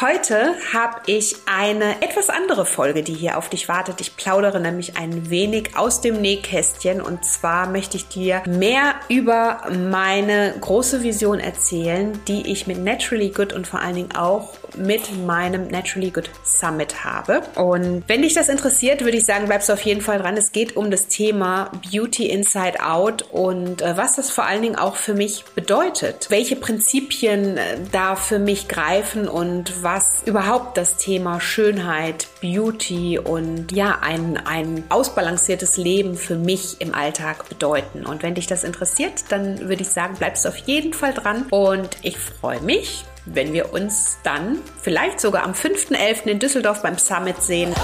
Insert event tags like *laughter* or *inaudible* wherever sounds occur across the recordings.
Heute habe ich eine etwas andere Folge, die hier auf dich wartet. Ich plaudere nämlich ein wenig aus dem Nähkästchen und zwar möchte ich dir mehr über meine große Vision erzählen, die ich mit Naturally Good und vor allen Dingen auch mit meinem Naturally Good Summit habe. Und wenn dich das interessiert, würde ich sagen, bleibst du auf jeden Fall dran. Es geht um das Thema Beauty Inside Out und äh, was das vor allen Dingen auch für mich bedeutet. Welche Prinzipien äh, da für mich greifen und was überhaupt das Thema Schönheit, Beauty und ja, ein, ein ausbalanciertes Leben für mich im Alltag bedeuten. Und wenn dich das interessiert, dann würde ich sagen, bleibst auf jeden Fall dran und ich freue mich, wenn wir uns dann vielleicht sogar am 5.11. in Düsseldorf beim Summit sehen.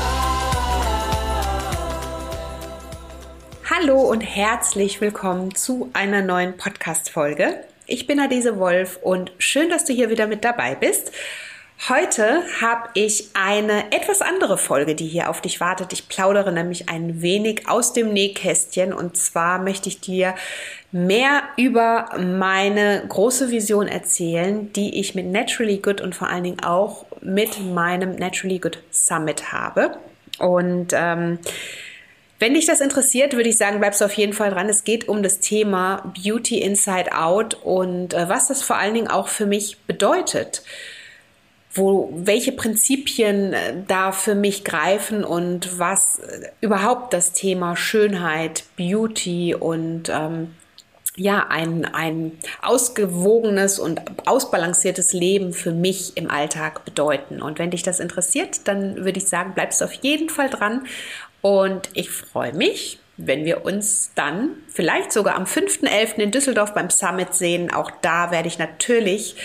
Hallo und herzlich willkommen zu einer neuen Podcast-Folge. Ich bin Adese Wolf und schön, dass du hier wieder mit dabei bist. Heute habe ich eine etwas andere Folge, die hier auf dich wartet. Ich plaudere nämlich ein wenig aus dem Nähkästchen und zwar möchte ich dir mehr über meine große Vision erzählen, die ich mit Naturally Good und vor allen Dingen auch mit meinem Naturally Good Summit habe. Und ähm, wenn dich das interessiert, würde ich sagen, bleibst du auf jeden Fall dran. Es geht um das Thema Beauty Inside Out und äh, was das vor allen Dingen auch für mich bedeutet wo, welche Prinzipien äh, da für mich greifen und was äh, überhaupt das Thema Schönheit, Beauty und ähm, ja, ein, ein ausgewogenes und ausbalanciertes Leben für mich im Alltag bedeuten. Und wenn dich das interessiert, dann würde ich sagen, bleibst auf jeden Fall dran. Und ich freue mich, wenn wir uns dann vielleicht sogar am 5.11. in Düsseldorf beim Summit sehen. Auch da werde ich natürlich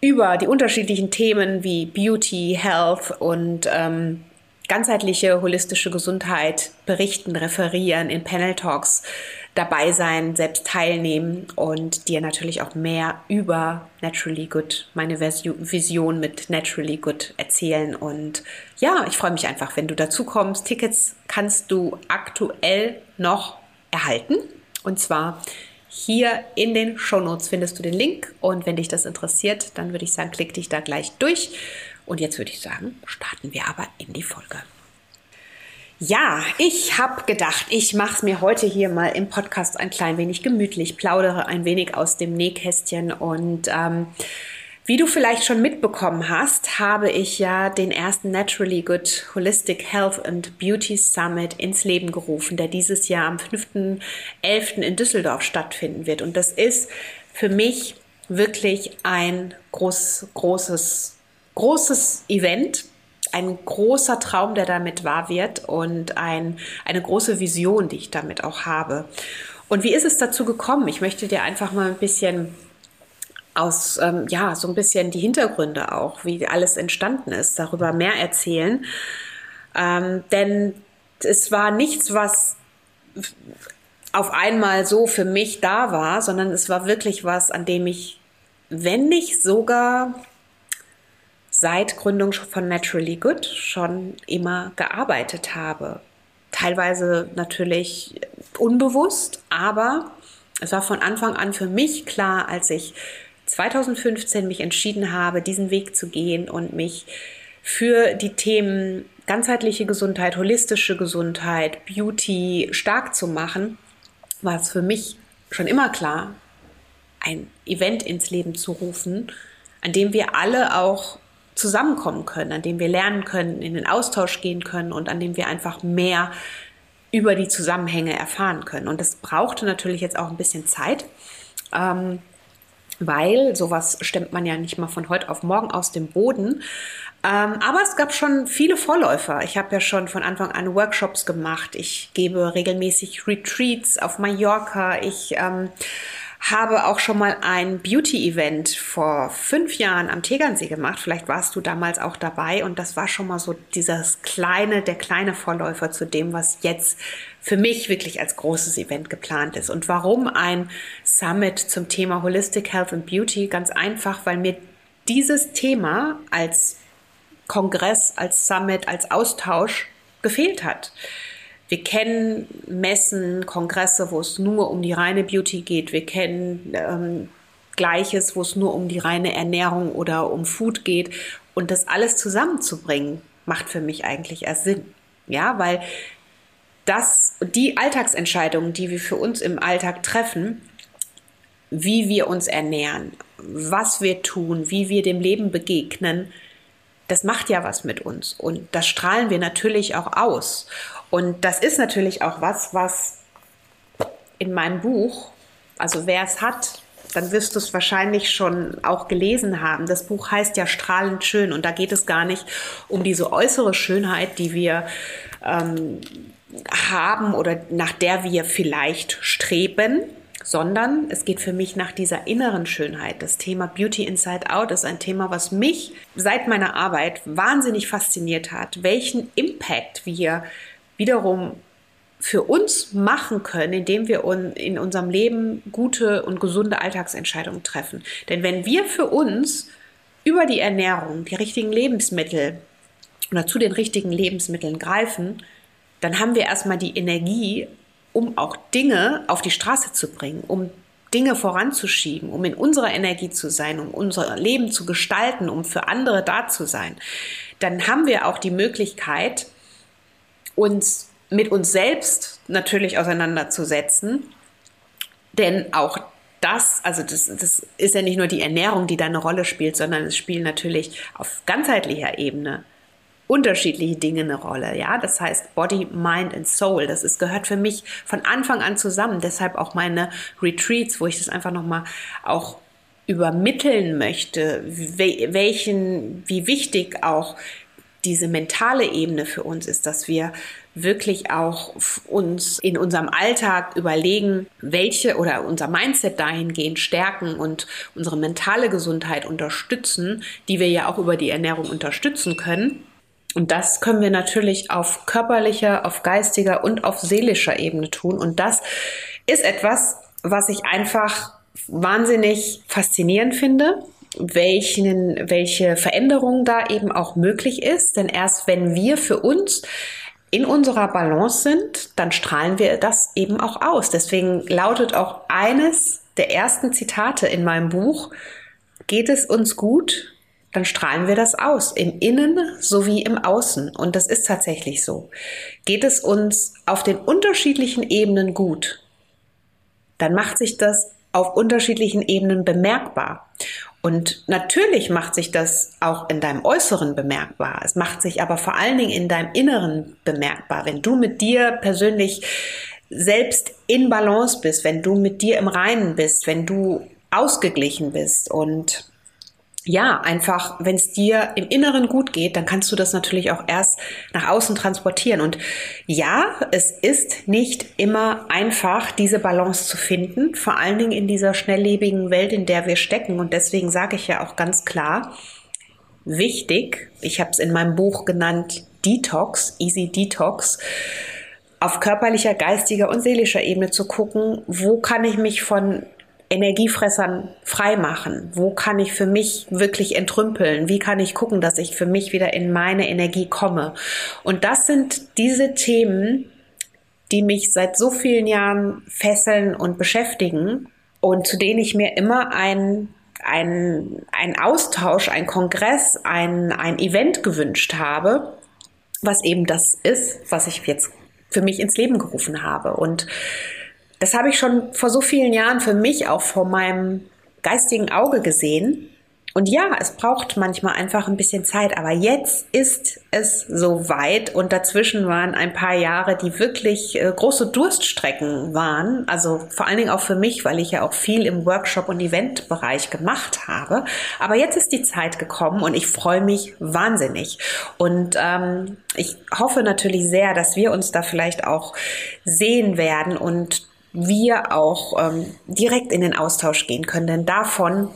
über die unterschiedlichen Themen wie Beauty, Health und ähm, ganzheitliche holistische Gesundheit berichten, referieren, in Panel Talks dabei sein, selbst teilnehmen und dir natürlich auch mehr über Naturally Good, meine Vision mit Naturally Good erzählen. Und ja, ich freue mich einfach, wenn du dazu kommst. Tickets kannst du aktuell noch erhalten. Und zwar hier in den Shownotes findest du den Link und wenn dich das interessiert, dann würde ich sagen, klick dich da gleich durch. Und jetzt würde ich sagen, starten wir aber in die Folge. Ja, ich habe gedacht, ich mache es mir heute hier mal im Podcast ein klein wenig gemütlich, plaudere ein wenig aus dem Nähkästchen und ähm, wie du vielleicht schon mitbekommen hast, habe ich ja den ersten Naturally Good Holistic Health and Beauty Summit ins Leben gerufen, der dieses Jahr am 5.11. in Düsseldorf stattfinden wird. Und das ist für mich wirklich ein groß, großes, großes Event, ein großer Traum, der damit wahr wird und ein, eine große Vision, die ich damit auch habe. Und wie ist es dazu gekommen? Ich möchte dir einfach mal ein bisschen aus, ähm, ja, so ein bisschen die Hintergründe auch, wie alles entstanden ist, darüber mehr erzählen. Ähm, denn es war nichts, was auf einmal so für mich da war, sondern es war wirklich was, an dem ich, wenn nicht sogar seit Gründung von Naturally Good schon immer gearbeitet habe. Teilweise natürlich unbewusst, aber es war von Anfang an für mich klar, als ich 2015 mich entschieden habe, diesen Weg zu gehen und mich für die Themen ganzheitliche Gesundheit, holistische Gesundheit, Beauty stark zu machen, war es für mich schon immer klar, ein Event ins Leben zu rufen, an dem wir alle auch zusammenkommen können, an dem wir lernen können, in den Austausch gehen können und an dem wir einfach mehr über die Zusammenhänge erfahren können. Und das brauchte natürlich jetzt auch ein bisschen Zeit. Ähm, weil sowas stemmt man ja nicht mal von heute auf morgen aus dem Boden. Ähm, aber es gab schon viele Vorläufer. Ich habe ja schon von Anfang an Workshops gemacht. Ich gebe regelmäßig Retreats auf Mallorca. Ich ähm, habe auch schon mal ein Beauty-Event vor fünf Jahren am Tegernsee gemacht. Vielleicht warst du damals auch dabei und das war schon mal so dieses kleine, der kleine Vorläufer zu dem, was jetzt für mich wirklich als großes Event geplant ist. Und warum ein Summit zum Thema Holistic Health and Beauty? Ganz einfach, weil mir dieses Thema als Kongress, als Summit, als Austausch gefehlt hat. Wir kennen Messen, Kongresse, wo es nur um die reine Beauty geht. Wir kennen ähm, Gleiches, wo es nur um die reine Ernährung oder um Food geht. Und das alles zusammenzubringen, macht für mich eigentlich erst Sinn. Ja, weil das, die Alltagsentscheidungen, die wir für uns im Alltag treffen, wie wir uns ernähren, was wir tun, wie wir dem Leben begegnen, das macht ja was mit uns. Und das strahlen wir natürlich auch aus. Und das ist natürlich auch was, was in meinem Buch, also wer es hat, dann wirst du es wahrscheinlich schon auch gelesen haben. Das Buch heißt ja Strahlend schön und da geht es gar nicht um diese äußere Schönheit, die wir ähm, haben oder nach der wir vielleicht streben, sondern es geht für mich nach dieser inneren Schönheit. Das Thema Beauty Inside Out ist ein Thema, was mich seit meiner Arbeit wahnsinnig fasziniert hat, welchen Impact wir wiederum für uns machen können, indem wir in unserem Leben gute und gesunde Alltagsentscheidungen treffen. Denn wenn wir für uns über die Ernährung die richtigen Lebensmittel oder zu den richtigen Lebensmitteln greifen, dann haben wir erstmal die Energie, um auch Dinge auf die Straße zu bringen, um Dinge voranzuschieben, um in unserer Energie zu sein, um unser Leben zu gestalten, um für andere da zu sein, dann haben wir auch die Möglichkeit, uns mit uns selbst natürlich auseinanderzusetzen. Denn auch das, also das, das ist ja nicht nur die Ernährung, die da eine Rolle spielt, sondern es spielen natürlich auf ganzheitlicher Ebene unterschiedliche Dinge eine Rolle. Ja, das heißt Body, Mind and Soul. Das ist, gehört für mich von Anfang an zusammen. Deshalb auch meine Retreats, wo ich das einfach nochmal auch übermitteln möchte, welchen, wie wichtig auch diese mentale Ebene für uns ist, dass wir wirklich auch uns in unserem Alltag überlegen, welche oder unser Mindset dahingehend stärken und unsere mentale Gesundheit unterstützen, die wir ja auch über die Ernährung unterstützen können. Und das können wir natürlich auf körperlicher, auf geistiger und auf seelischer Ebene tun. Und das ist etwas, was ich einfach wahnsinnig faszinierend finde welchen, welche Veränderung da eben auch möglich ist. Denn erst wenn wir für uns in unserer Balance sind, dann strahlen wir das eben auch aus. Deswegen lautet auch eines der ersten Zitate in meinem Buch, geht es uns gut, dann strahlen wir das aus, im Innen sowie im Außen. Und das ist tatsächlich so. Geht es uns auf den unterschiedlichen Ebenen gut, dann macht sich das auf unterschiedlichen Ebenen bemerkbar. Und natürlich macht sich das auch in deinem Äußeren bemerkbar. Es macht sich aber vor allen Dingen in deinem Inneren bemerkbar. Wenn du mit dir persönlich selbst in Balance bist, wenn du mit dir im Reinen bist, wenn du ausgeglichen bist und ja, einfach, wenn es dir im Inneren gut geht, dann kannst du das natürlich auch erst nach außen transportieren. Und ja, es ist nicht immer einfach, diese Balance zu finden, vor allen Dingen in dieser schnelllebigen Welt, in der wir stecken. Und deswegen sage ich ja auch ganz klar, wichtig, ich habe es in meinem Buch genannt, Detox, Easy Detox, auf körperlicher, geistiger und seelischer Ebene zu gucken, wo kann ich mich von Energiefressern freimachen? Wo kann ich für mich wirklich entrümpeln? Wie kann ich gucken, dass ich für mich wieder in meine Energie komme? Und das sind diese Themen, die mich seit so vielen Jahren fesseln und beschäftigen und zu denen ich mir immer ein ein, ein Austausch, ein Kongress, ein, ein Event gewünscht habe, was eben das ist, was ich jetzt für mich ins Leben gerufen habe. Und das habe ich schon vor so vielen Jahren für mich auch vor meinem geistigen Auge gesehen. Und ja, es braucht manchmal einfach ein bisschen Zeit, aber jetzt ist es soweit und dazwischen waren ein paar Jahre, die wirklich äh, große Durststrecken waren. Also vor allen Dingen auch für mich, weil ich ja auch viel im Workshop- und Eventbereich gemacht habe. Aber jetzt ist die Zeit gekommen und ich freue mich wahnsinnig. Und ähm, ich hoffe natürlich sehr, dass wir uns da vielleicht auch sehen werden und wir auch ähm, direkt in den Austausch gehen können. Denn davon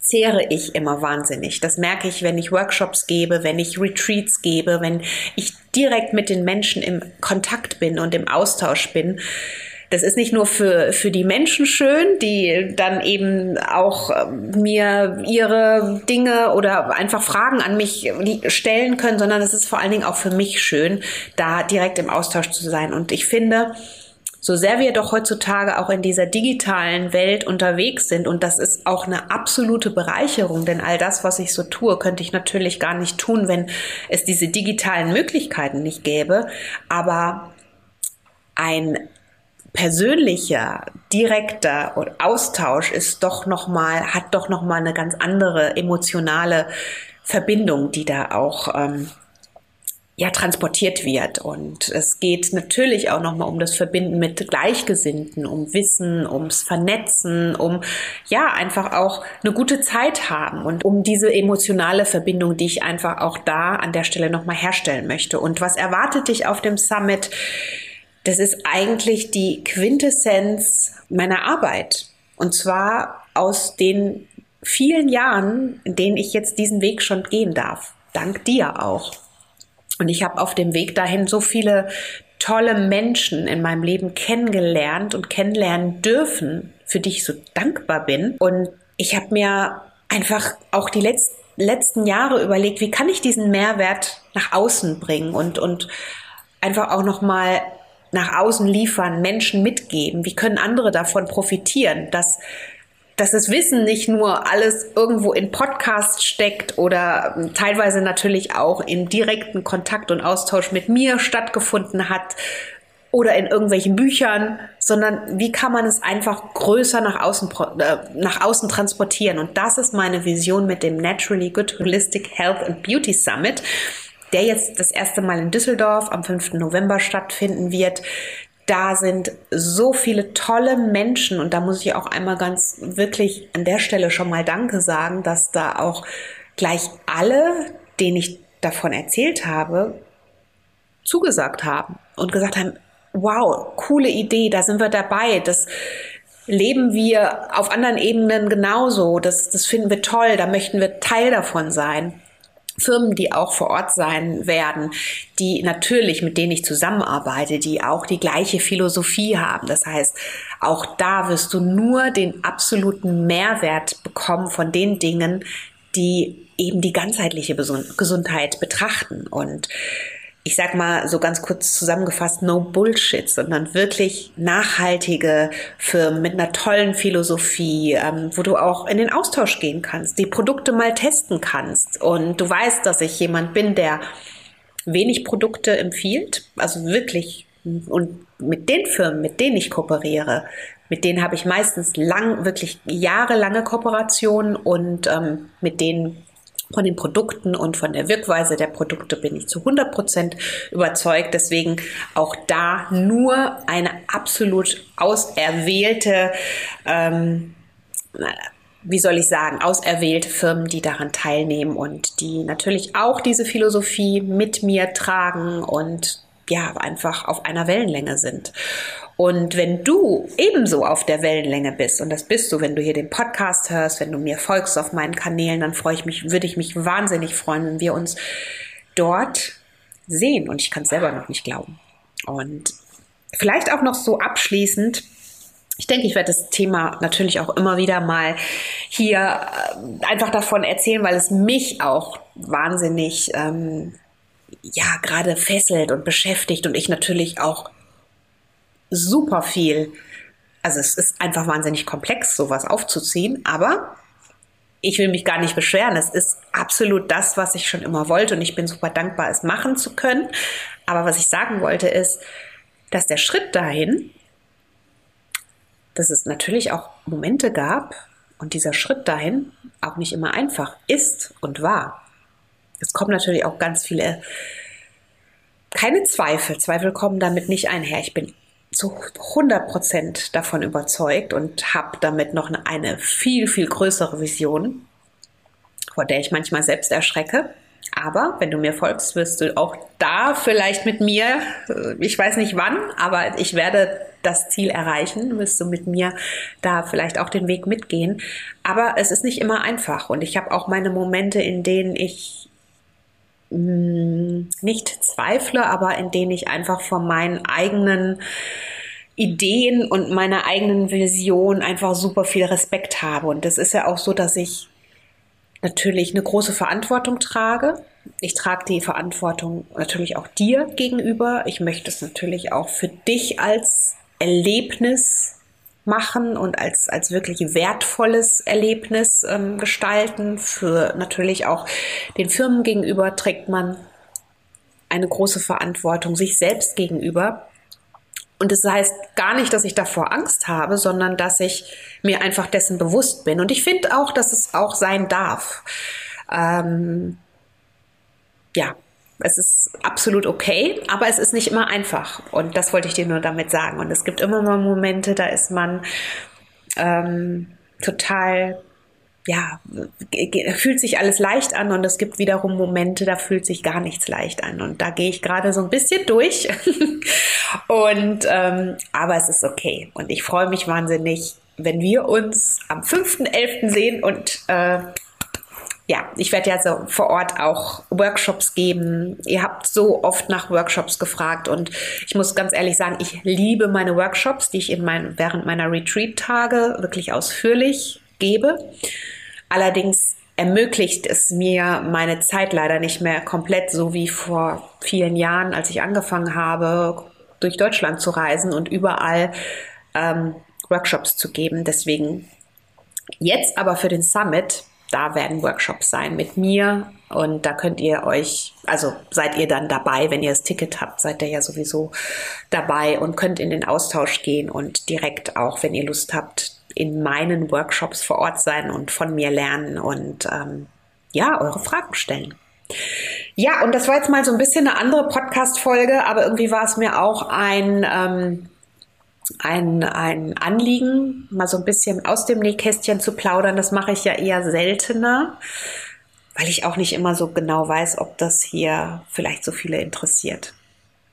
zehre ich immer wahnsinnig. Das merke ich, wenn ich Workshops gebe, wenn ich Retreats gebe, wenn ich direkt mit den Menschen im Kontakt bin und im Austausch bin. Das ist nicht nur für, für die Menschen schön, die dann eben auch ähm, mir ihre Dinge oder einfach Fragen an mich stellen können, sondern es ist vor allen Dingen auch für mich schön, da direkt im Austausch zu sein. Und ich finde, so sehr wir doch heutzutage auch in dieser digitalen Welt unterwegs sind, und das ist auch eine absolute Bereicherung, denn all das, was ich so tue, könnte ich natürlich gar nicht tun, wenn es diese digitalen Möglichkeiten nicht gäbe. Aber ein persönlicher, direkter Austausch ist doch noch mal, hat doch noch mal eine ganz andere emotionale Verbindung, die da auch ähm, ja transportiert wird. Und es geht natürlich auch nochmal um das Verbinden mit Gleichgesinnten, um Wissen, ums Vernetzen, um ja einfach auch eine gute Zeit haben und um diese emotionale Verbindung, die ich einfach auch da an der Stelle nochmal herstellen möchte. Und was erwartet dich auf dem Summit? Das ist eigentlich die Quintessenz meiner Arbeit. Und zwar aus den vielen Jahren, in denen ich jetzt diesen Weg schon gehen darf. Dank dir auch. Und ich habe auf dem Weg dahin so viele tolle Menschen in meinem Leben kennengelernt und kennenlernen dürfen, für die ich so dankbar bin. Und ich habe mir einfach auch die letzten letzten Jahre überlegt, wie kann ich diesen Mehrwert nach außen bringen und, und einfach auch nochmal nach außen liefern, Menschen mitgeben. Wie können andere davon profitieren, dass dass das Wissen nicht nur alles irgendwo in Podcasts steckt oder ähm, teilweise natürlich auch in direkten Kontakt und Austausch mit mir stattgefunden hat oder in irgendwelchen Büchern, sondern wie kann man es einfach größer nach außen, äh, nach außen transportieren? Und das ist meine Vision mit dem Naturally Good Holistic Health and Beauty Summit der jetzt das erste Mal in Düsseldorf am 5. November stattfinden wird da sind so viele tolle Menschen und da muss ich auch einmal ganz wirklich an der Stelle schon mal Danke sagen, dass da auch gleich alle, denen ich davon erzählt habe, zugesagt haben und gesagt haben, wow, coole Idee, da sind wir dabei, das leben wir auf anderen Ebenen genauso, das, das finden wir toll, da möchten wir Teil davon sein. Firmen, die auch vor Ort sein werden, die natürlich, mit denen ich zusammenarbeite, die auch die gleiche Philosophie haben. Das heißt, auch da wirst du nur den absoluten Mehrwert bekommen von den Dingen, die eben die ganzheitliche Gesundheit betrachten. Und ich sag mal so ganz kurz zusammengefasst, no Bullshit, sondern wirklich nachhaltige Firmen mit einer tollen Philosophie, ähm, wo du auch in den Austausch gehen kannst, die Produkte mal testen kannst. Und du weißt, dass ich jemand bin, der wenig Produkte empfiehlt, also wirklich und mit den Firmen, mit denen ich kooperiere, mit denen habe ich meistens lang, wirklich jahrelange Kooperationen und ähm, mit denen von den Produkten und von der Wirkweise der Produkte bin ich zu 100 Prozent überzeugt. Deswegen auch da nur eine absolut auserwählte, ähm, wie soll ich sagen, auserwählte Firmen, die daran teilnehmen und die natürlich auch diese Philosophie mit mir tragen und ja, einfach auf einer Wellenlänge sind. Und wenn du ebenso auf der Wellenlänge bist, und das bist du, wenn du hier den Podcast hörst, wenn du mir folgst auf meinen Kanälen, dann freue ich mich, würde ich mich wahnsinnig freuen, wenn wir uns dort sehen. Und ich kann es selber noch nicht glauben. Und vielleicht auch noch so abschließend, ich denke, ich werde das Thema natürlich auch immer wieder mal hier äh, einfach davon erzählen, weil es mich auch wahnsinnig ähm, ja gerade fesselt und beschäftigt und ich natürlich auch super viel. Also es ist einfach wahnsinnig komplex, sowas aufzuziehen, aber ich will mich gar nicht beschweren. Es ist absolut das, was ich schon immer wollte und ich bin super dankbar, es machen zu können. Aber was ich sagen wollte ist, dass der Schritt dahin, dass es natürlich auch Momente gab und dieser Schritt dahin auch nicht immer einfach ist und war. Es kommen natürlich auch ganz viele, keine Zweifel. Zweifel kommen damit nicht einher. Ich bin zu 100 Prozent davon überzeugt und habe damit noch eine viel, viel größere Vision, vor der ich manchmal selbst erschrecke. Aber wenn du mir folgst, wirst du auch da vielleicht mit mir, äh, ich weiß nicht wann, aber ich werde das Ziel erreichen, wirst du mit mir da vielleicht auch den Weg mitgehen. Aber es ist nicht immer einfach und ich habe auch meine Momente, in denen ich hm, nicht zweifle, aber in denen ich einfach vor meinen eigenen Ideen und meiner eigenen Vision einfach super viel Respekt habe. Und das ist ja auch so, dass ich natürlich eine große Verantwortung trage. Ich trage die Verantwortung natürlich auch dir gegenüber. Ich möchte es natürlich auch für dich als Erlebnis machen und als, als wirklich wertvolles Erlebnis ähm, gestalten. Für natürlich auch den Firmen gegenüber trägt man eine große Verantwortung sich selbst gegenüber. Und das heißt gar nicht, dass ich davor Angst habe, sondern dass ich mir einfach dessen bewusst bin. Und ich finde auch, dass es auch sein darf. Ähm, ja, es ist absolut okay, aber es ist nicht immer einfach. Und das wollte ich dir nur damit sagen. Und es gibt immer mal Momente, da ist man ähm, total, ja, fühlt sich alles leicht an. Und es gibt wiederum Momente, da fühlt sich gar nichts leicht an. Und da gehe ich gerade so ein bisschen durch. *laughs* und ähm, aber es ist okay. Und ich freue mich wahnsinnig, wenn wir uns am 5.11. sehen und äh, ja, ich werde ja so vor Ort auch Workshops geben. Ihr habt so oft nach Workshops gefragt und ich muss ganz ehrlich sagen, ich liebe meine Workshops, die ich in mein, während meiner Retreat-Tage wirklich ausführlich gebe. Allerdings ermöglicht es mir meine Zeit leider nicht mehr komplett so wie vor vielen Jahren, als ich angefangen habe, durch Deutschland zu reisen und überall ähm, Workshops zu geben. Deswegen jetzt aber für den Summit da werden Workshops sein mit mir und da könnt ihr euch, also seid ihr dann dabei, wenn ihr das Ticket habt, seid ihr ja sowieso dabei und könnt in den Austausch gehen und direkt auch, wenn ihr Lust habt, in meinen Workshops vor Ort sein und von mir lernen und ähm, ja, eure Fragen stellen. Ja, und das war jetzt mal so ein bisschen eine andere Podcast-Folge, aber irgendwie war es mir auch ein ähm, ein, ein Anliegen, mal so ein bisschen aus dem Nähkästchen zu plaudern. Das mache ich ja eher seltener, weil ich auch nicht immer so genau weiß, ob das hier vielleicht so viele interessiert.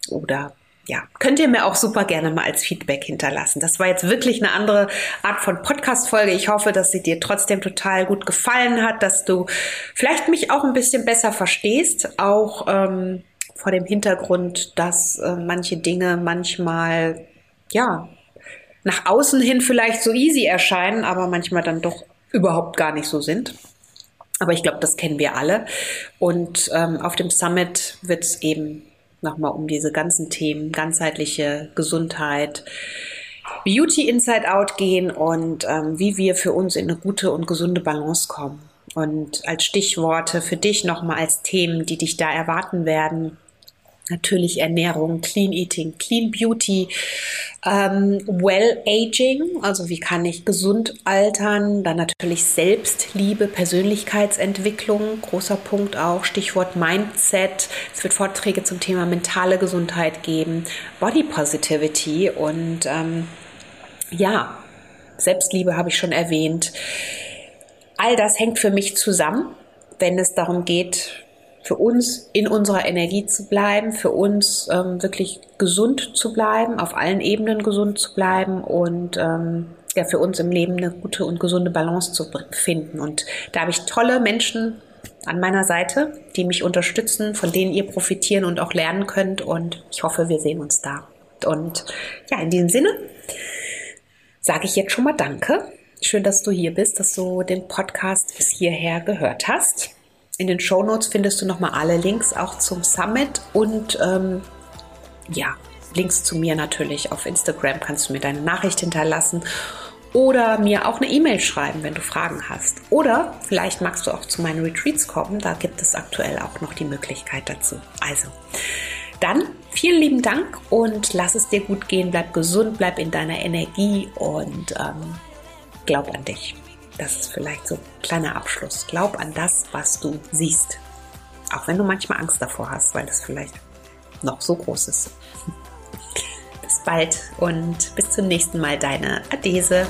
Oder ja, könnt ihr mir auch super gerne mal als Feedback hinterlassen. Das war jetzt wirklich eine andere Art von Podcast-Folge. Ich hoffe, dass sie dir trotzdem total gut gefallen hat, dass du vielleicht mich auch ein bisschen besser verstehst, auch ähm, vor dem Hintergrund, dass äh, manche Dinge manchmal ja, nach außen hin vielleicht so easy erscheinen, aber manchmal dann doch überhaupt gar nicht so sind. Aber ich glaube, das kennen wir alle. Und ähm, auf dem Summit wird es eben nochmal um diese ganzen Themen, ganzheitliche Gesundheit, Beauty Inside Out gehen und ähm, wie wir für uns in eine gute und gesunde Balance kommen. Und als Stichworte für dich nochmal als Themen, die dich da erwarten werden, Natürlich Ernährung, Clean Eating, Clean Beauty, ähm, Well Aging, also wie kann ich gesund altern, dann natürlich Selbstliebe, Persönlichkeitsentwicklung, großer Punkt auch, Stichwort Mindset. Es wird Vorträge zum Thema mentale Gesundheit geben, Body Positivity und ähm, ja, Selbstliebe habe ich schon erwähnt. All das hängt für mich zusammen, wenn es darum geht, für uns in unserer Energie zu bleiben, für uns ähm, wirklich gesund zu bleiben, auf allen Ebenen gesund zu bleiben und ähm, ja, für uns im Leben eine gute und gesunde Balance zu finden. Und da habe ich tolle Menschen an meiner Seite, die mich unterstützen, von denen ihr profitieren und auch lernen könnt. Und ich hoffe, wir sehen uns da. Und ja, in diesem Sinne sage ich jetzt schon mal Danke. Schön, dass du hier bist, dass du den Podcast bis hierher gehört hast. In den Show Notes findest du nochmal alle Links auch zum Summit und ähm, ja, Links zu mir natürlich. Auf Instagram kannst du mir deine Nachricht hinterlassen oder mir auch eine E-Mail schreiben, wenn du Fragen hast. Oder vielleicht magst du auch zu meinen Retreats kommen. Da gibt es aktuell auch noch die Möglichkeit dazu. Also, dann vielen lieben Dank und lass es dir gut gehen. Bleib gesund, bleib in deiner Energie und ähm, glaub an dich. Das ist vielleicht so ein kleiner Abschluss. Glaub an das, was du siehst. Auch wenn du manchmal Angst davor hast, weil es vielleicht noch so groß ist. *laughs* bis bald und bis zum nächsten Mal, deine Adese.